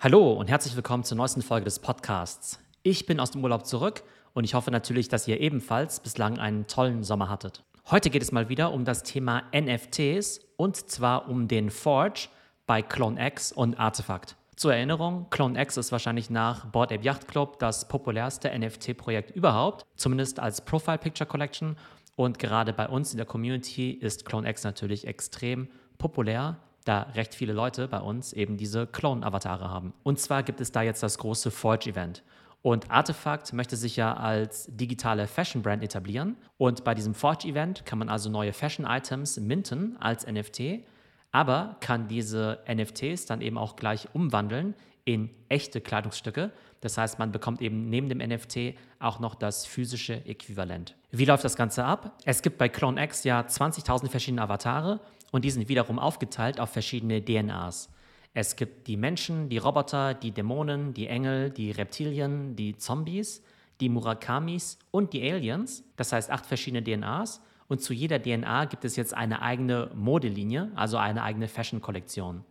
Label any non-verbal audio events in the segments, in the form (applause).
Hallo und herzlich willkommen zur neuesten Folge des Podcasts. Ich bin aus dem Urlaub zurück und ich hoffe natürlich, dass ihr ebenfalls bislang einen tollen Sommer hattet. Heute geht es mal wieder um das Thema NFTs und zwar um den Forge bei CloneX und Artefakt. Zur Erinnerung, CloneX ist wahrscheinlich nach Board Ape Yacht Club das populärste NFT-Projekt überhaupt, zumindest als Profile Picture Collection. Und gerade bei uns in der Community ist CloneX natürlich extrem populär da recht viele Leute bei uns eben diese Clone-Avatare haben. Und zwar gibt es da jetzt das große Forge-Event. Und Artefakt möchte sich ja als digitale Fashion-Brand etablieren. Und bei diesem Forge-Event kann man also neue Fashion-Items minten als NFT, aber kann diese NFTs dann eben auch gleich umwandeln in echte Kleidungsstücke. Das heißt, man bekommt eben neben dem NFT auch noch das physische Äquivalent. Wie läuft das Ganze ab? Es gibt bei CloneX ja 20.000 verschiedene Avatare und die sind wiederum aufgeteilt auf verschiedene DNAs. Es gibt die Menschen, die Roboter, die Dämonen, die Engel, die Reptilien, die Zombies, die Murakamis und die Aliens. Das heißt acht verschiedene DNAs. Und zu jeder DNA gibt es jetzt eine eigene Modelinie, also eine eigene Fashion-Kollektion.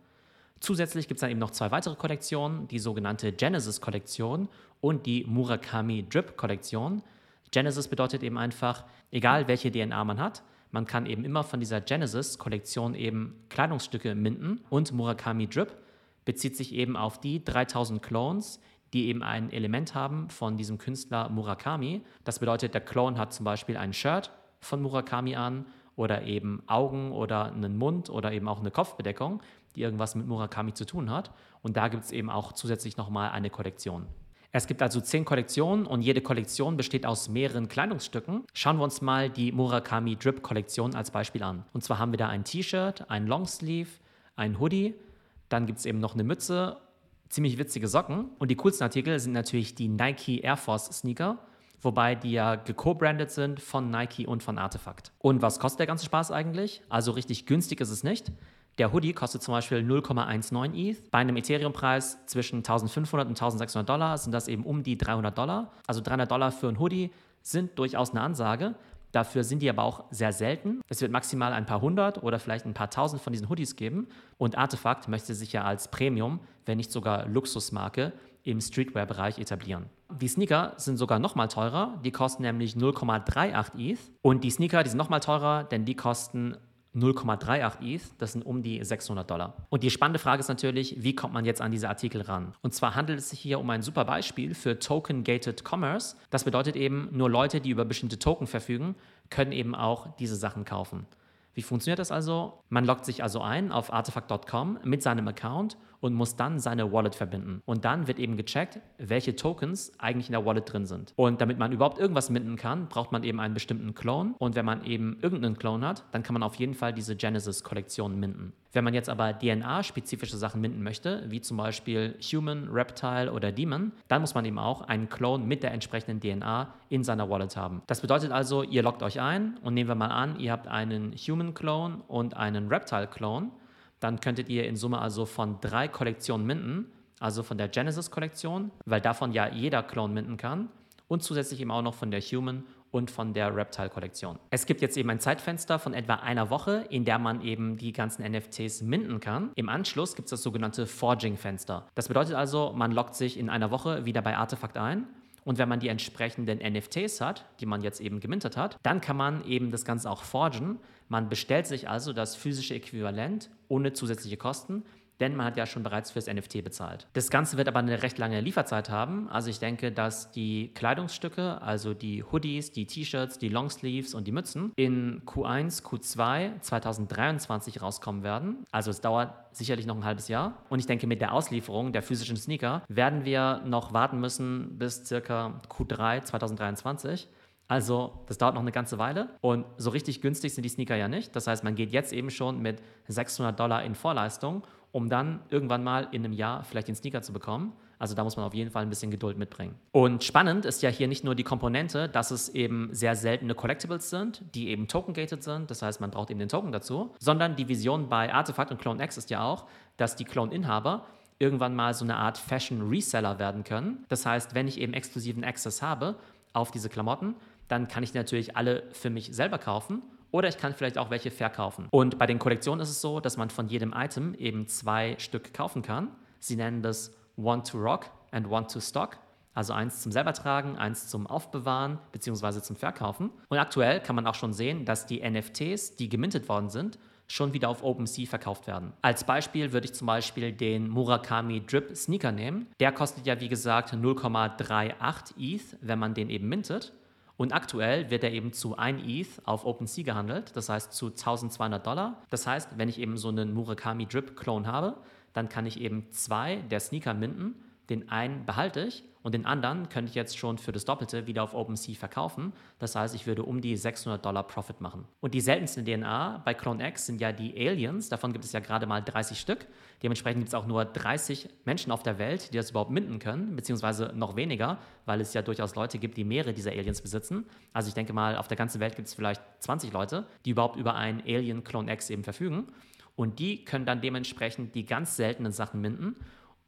Zusätzlich gibt es dann eben noch zwei weitere Kollektionen, die sogenannte Genesis-Kollektion und die Murakami Drip-Kollektion. Genesis bedeutet eben einfach, egal welche DNA man hat, man kann eben immer von dieser Genesis-Kollektion eben Kleidungsstücke minden und Murakami Drip bezieht sich eben auf die 3000 Clones, die eben ein Element haben von diesem Künstler Murakami. Das bedeutet, der Clone hat zum Beispiel ein Shirt von Murakami an oder eben Augen oder einen Mund oder eben auch eine Kopfbedeckung, die irgendwas mit Murakami zu tun hat. Und da gibt es eben auch zusätzlich nochmal eine Kollektion. Es gibt also zehn Kollektionen und jede Kollektion besteht aus mehreren Kleidungsstücken. Schauen wir uns mal die Murakami Drip Kollektion als Beispiel an. Und zwar haben wir da ein T-Shirt, ein Longsleeve, ein Hoodie, dann gibt es eben noch eine Mütze, ziemlich witzige Socken und die coolsten Artikel sind natürlich die Nike Air Force Sneaker, wobei die ja geco-branded sind von Nike und von Artefakt. Und was kostet der ganze Spaß eigentlich? Also richtig günstig ist es nicht. Der Hoodie kostet zum Beispiel 0,19 ETH. Bei einem Ethereum-Preis zwischen 1500 und 1600 Dollar sind das eben um die 300 Dollar. Also 300 Dollar für ein Hoodie sind durchaus eine Ansage. Dafür sind die aber auch sehr selten. Es wird maximal ein paar hundert oder vielleicht ein paar tausend von diesen Hoodies geben. Und Artefakt möchte sich ja als Premium, wenn nicht sogar Luxusmarke, im Streetwear-Bereich etablieren. Die Sneaker sind sogar noch mal teurer. Die kosten nämlich 0,38 ETH. Und die Sneaker, die sind noch mal teurer, denn die kosten 0,38 ETH, das sind um die 600 Dollar. Und die spannende Frage ist natürlich, wie kommt man jetzt an diese Artikel ran? Und zwar handelt es sich hier um ein super Beispiel für Token-Gated Commerce. Das bedeutet eben, nur Leute, die über bestimmte Token verfügen, können eben auch diese Sachen kaufen. Wie funktioniert das also? Man loggt sich also ein auf artefact.com mit seinem Account und muss dann seine Wallet verbinden. Und dann wird eben gecheckt, welche Tokens eigentlich in der Wallet drin sind. Und damit man überhaupt irgendwas minden kann, braucht man eben einen bestimmten Clone. Und wenn man eben irgendeinen Clone hat, dann kann man auf jeden Fall diese Genesis-Kollektion minden. Wenn man jetzt aber DNA-spezifische Sachen minden möchte, wie zum Beispiel Human, Reptile oder Demon, dann muss man eben auch einen Clone mit der entsprechenden DNA in seiner Wallet haben. Das bedeutet also, ihr loggt euch ein und nehmen wir mal an, ihr habt einen Human-Clone und einen Reptile-Clone dann könntet ihr in Summe also von drei Kollektionen minden, also von der Genesis-Kollektion, weil davon ja jeder Clone minden kann und zusätzlich eben auch noch von der Human und von der Reptile-Kollektion. Es gibt jetzt eben ein Zeitfenster von etwa einer Woche, in der man eben die ganzen NFTs minden kann. Im Anschluss gibt es das sogenannte Forging-Fenster. Das bedeutet also, man loggt sich in einer Woche wieder bei Artefakt ein und wenn man die entsprechenden NFTs hat, die man jetzt eben gemintet hat, dann kann man eben das Ganze auch forgen. Man bestellt sich also das physische Äquivalent ohne zusätzliche Kosten, denn man hat ja schon bereits fürs NFT bezahlt. Das Ganze wird aber eine recht lange Lieferzeit haben. Also ich denke, dass die Kleidungsstücke, also die Hoodies, die T-Shirts, die Longsleeves und die Mützen in Q1, Q2 2023 rauskommen werden. Also es dauert sicherlich noch ein halbes Jahr. Und ich denke, mit der Auslieferung der physischen Sneaker werden wir noch warten müssen bis circa Q3 2023. Also, das dauert noch eine ganze Weile und so richtig günstig sind die Sneaker ja nicht. Das heißt, man geht jetzt eben schon mit 600 Dollar in Vorleistung, um dann irgendwann mal in einem Jahr vielleicht den Sneaker zu bekommen. Also da muss man auf jeden Fall ein bisschen Geduld mitbringen. Und spannend ist ja hier nicht nur die Komponente, dass es eben sehr seltene Collectibles sind, die eben token-gated sind, das heißt, man braucht eben den Token dazu, sondern die Vision bei Artifact und Clone X ist ja auch, dass die Clone-Inhaber irgendwann mal so eine Art Fashion-Reseller werden können. Das heißt, wenn ich eben exklusiven Access habe auf diese Klamotten, dann kann ich natürlich alle für mich selber kaufen oder ich kann vielleicht auch welche verkaufen. Und bei den Kollektionen ist es so, dass man von jedem Item eben zwei Stück kaufen kann. Sie nennen das One to Rock and One to Stock. Also eins zum selber tragen, eins zum Aufbewahren bzw. zum Verkaufen. Und aktuell kann man auch schon sehen, dass die NFTs, die gemintet worden sind, schon wieder auf OpenSea verkauft werden. Als Beispiel würde ich zum Beispiel den Murakami Drip Sneaker nehmen. Der kostet ja wie gesagt 0,38 ETH, wenn man den eben mintet. Und aktuell wird er eben zu 1 ETH auf OpenSea gehandelt, das heißt zu 1200 Dollar. Das heißt, wenn ich eben so einen Murakami Drip Clone habe, dann kann ich eben zwei der Sneaker minten. Den einen behalte ich und den anderen könnte ich jetzt schon für das Doppelte wieder auf OpenSea verkaufen. Das heißt, ich würde um die 600 Dollar Profit machen. Und die seltenste DNA bei CloneX sind ja die Aliens. Davon gibt es ja gerade mal 30 Stück. Dementsprechend gibt es auch nur 30 Menschen auf der Welt, die das überhaupt minden können, beziehungsweise noch weniger, weil es ja durchaus Leute gibt, die mehrere dieser Aliens besitzen. Also ich denke mal, auf der ganzen Welt gibt es vielleicht 20 Leute, die überhaupt über ein Alien Clone X eben verfügen. Und die können dann dementsprechend die ganz seltenen Sachen minden.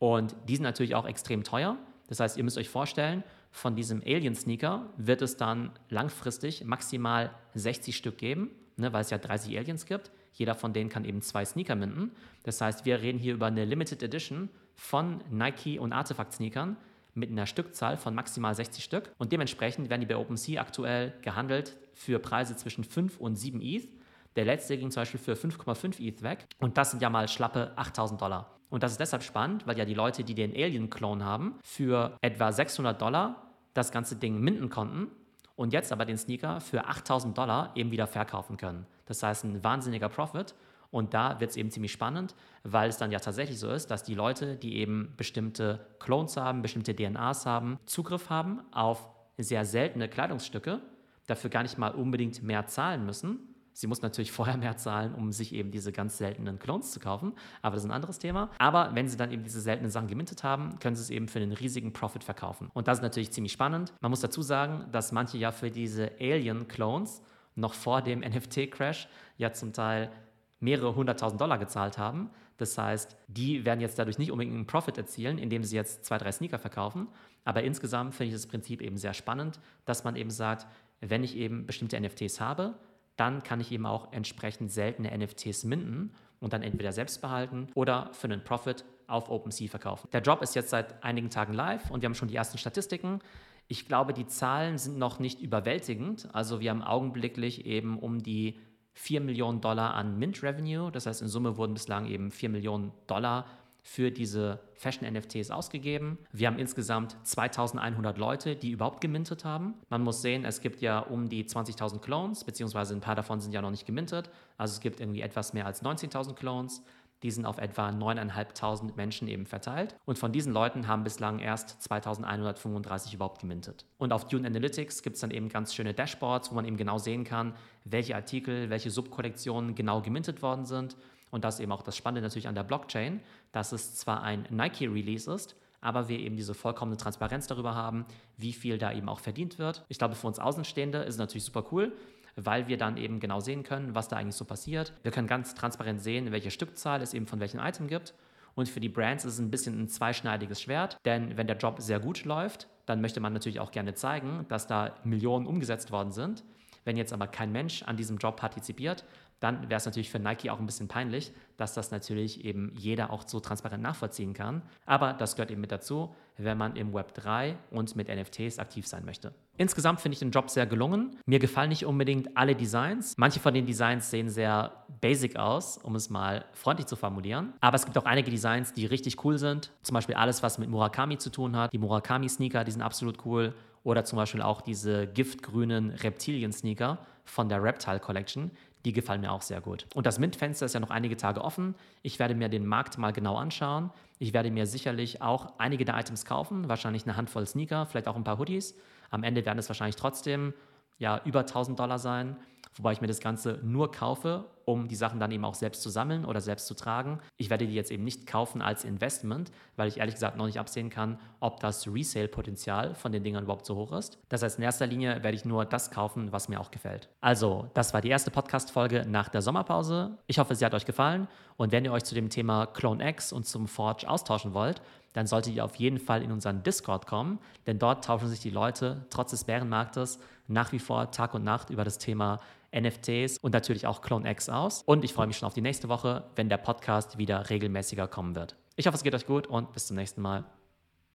Und die sind natürlich auch extrem teuer. Das heißt, ihr müsst euch vorstellen, von diesem Alien-Sneaker wird es dann langfristig maximal 60 Stück geben, ne, weil es ja 30 Aliens gibt. Jeder von denen kann eben zwei Sneaker minden. Das heißt, wir reden hier über eine Limited Edition von Nike und Artefakt-Sneakern mit einer Stückzahl von maximal 60 Stück. Und dementsprechend werden die bei OpenSea aktuell gehandelt für Preise zwischen 5 und 7 ETH. Der letzte ging zum Beispiel für 5,5 ETH weg. Und das sind ja mal schlappe 8000 Dollar. Und das ist deshalb spannend, weil ja die Leute, die den Alien-Clone haben, für etwa 600 Dollar das ganze Ding minden konnten und jetzt aber den Sneaker für 8000 Dollar eben wieder verkaufen können. Das heißt, ein wahnsinniger Profit. Und da wird es eben ziemlich spannend, weil es dann ja tatsächlich so ist, dass die Leute, die eben bestimmte Clones haben, bestimmte DNAs haben, Zugriff haben auf sehr seltene Kleidungsstücke, dafür gar nicht mal unbedingt mehr zahlen müssen, Sie muss natürlich (laughs) vorher mehr zahlen, um sich eben diese ganz seltenen Clones zu kaufen, aber das ist ein anderes Thema. Aber wenn Sie dann eben diese seltenen Sachen gemintet haben, können Sie es eben für einen riesigen Profit verkaufen. Und das ist natürlich ziemlich spannend. Man muss dazu sagen, dass manche ja für diese Alien-Clones noch vor dem (laughs) NFT-Crash ja zum Teil mehrere hunderttausend Dollar gezahlt haben. Das heißt, die werden jetzt dadurch nicht unbedingt einen Profit erzielen, indem sie jetzt zwei, drei Sneaker verkaufen. Aber insgesamt finde ich das Prinzip eben sehr spannend, dass man eben sagt, wenn ich eben bestimmte NFTs habe, dann kann ich eben auch entsprechend seltene NFTs minden und dann entweder selbst behalten oder für einen Profit auf OpenSea verkaufen. Der Job ist jetzt seit einigen Tagen live und wir haben schon die ersten Statistiken. Ich glaube, die Zahlen sind noch nicht überwältigend. Also wir haben augenblicklich eben um die 4 Millionen Dollar an Mint Revenue. Das heißt, in Summe wurden bislang eben 4 Millionen Dollar für diese Fashion-NFTs ausgegeben. Wir haben insgesamt 2100 Leute, die überhaupt gemintet haben. Man muss sehen, es gibt ja um die 20.000 Clones, beziehungsweise ein paar davon sind ja noch nicht gemintet. Also es gibt irgendwie etwas mehr als 19.000 Clones. Die sind auf etwa 9.500 Menschen eben verteilt. Und von diesen Leuten haben bislang erst 2.135 überhaupt gemintet. Und auf Dune Analytics gibt es dann eben ganz schöne Dashboards, wo man eben genau sehen kann, welche Artikel, welche Subkollektionen genau gemintet worden sind und das ist eben auch das Spannende natürlich an der Blockchain, dass es zwar ein Nike-Release ist, aber wir eben diese vollkommene Transparenz darüber haben, wie viel da eben auch verdient wird. Ich glaube, für uns Außenstehende ist es natürlich super cool, weil wir dann eben genau sehen können, was da eigentlich so passiert. Wir können ganz transparent sehen, welche Stückzahl es eben von welchem Item gibt. Und für die Brands ist es ein bisschen ein zweischneidiges Schwert, denn wenn der Job sehr gut läuft, dann möchte man natürlich auch gerne zeigen, dass da Millionen umgesetzt worden sind. Wenn jetzt aber kein Mensch an diesem Job partizipiert, dann wäre es natürlich für Nike auch ein bisschen peinlich, dass das natürlich eben jeder auch so transparent nachvollziehen kann. Aber das gehört eben mit dazu, wenn man im Web 3 und mit NFTs aktiv sein möchte. Insgesamt finde ich den Job sehr gelungen. Mir gefallen nicht unbedingt alle Designs. Manche von den Designs sehen sehr basic aus, um es mal freundlich zu formulieren. Aber es gibt auch einige Designs, die richtig cool sind. Zum Beispiel alles, was mit Murakami zu tun hat. Die Murakami-Sneaker, die sind absolut cool. Oder zum Beispiel auch diese giftgrünen Reptilien-Sneaker von der Reptile Collection. Die gefallen mir auch sehr gut. Und das Mint-Fenster ist ja noch einige Tage offen. Ich werde mir den Markt mal genau anschauen. Ich werde mir sicherlich auch einige der Items kaufen, wahrscheinlich eine Handvoll Sneaker, vielleicht auch ein paar Hoodies. Am Ende werden es wahrscheinlich trotzdem ja, über 1000 Dollar sein wobei ich mir das Ganze nur kaufe, um die Sachen dann eben auch selbst zu sammeln oder selbst zu tragen. Ich werde die jetzt eben nicht kaufen als Investment, weil ich ehrlich gesagt noch nicht absehen kann, ob das Resale-Potenzial von den Dingern überhaupt so hoch ist. Das heißt, in erster Linie werde ich nur das kaufen, was mir auch gefällt. Also, das war die erste Podcast-Folge nach der Sommerpause. Ich hoffe, sie hat euch gefallen und wenn ihr euch zu dem Thema Clone X und zum Forge austauschen wollt, dann solltet ihr auf jeden Fall in unseren Discord kommen, denn dort tauschen sich die Leute trotz des Bärenmarktes nach wie vor Tag und Nacht über das Thema NFTs und natürlich auch CloneX aus. Und ich freue mich schon auf die nächste Woche, wenn der Podcast wieder regelmäßiger kommen wird. Ich hoffe, es geht euch gut und bis zum nächsten Mal.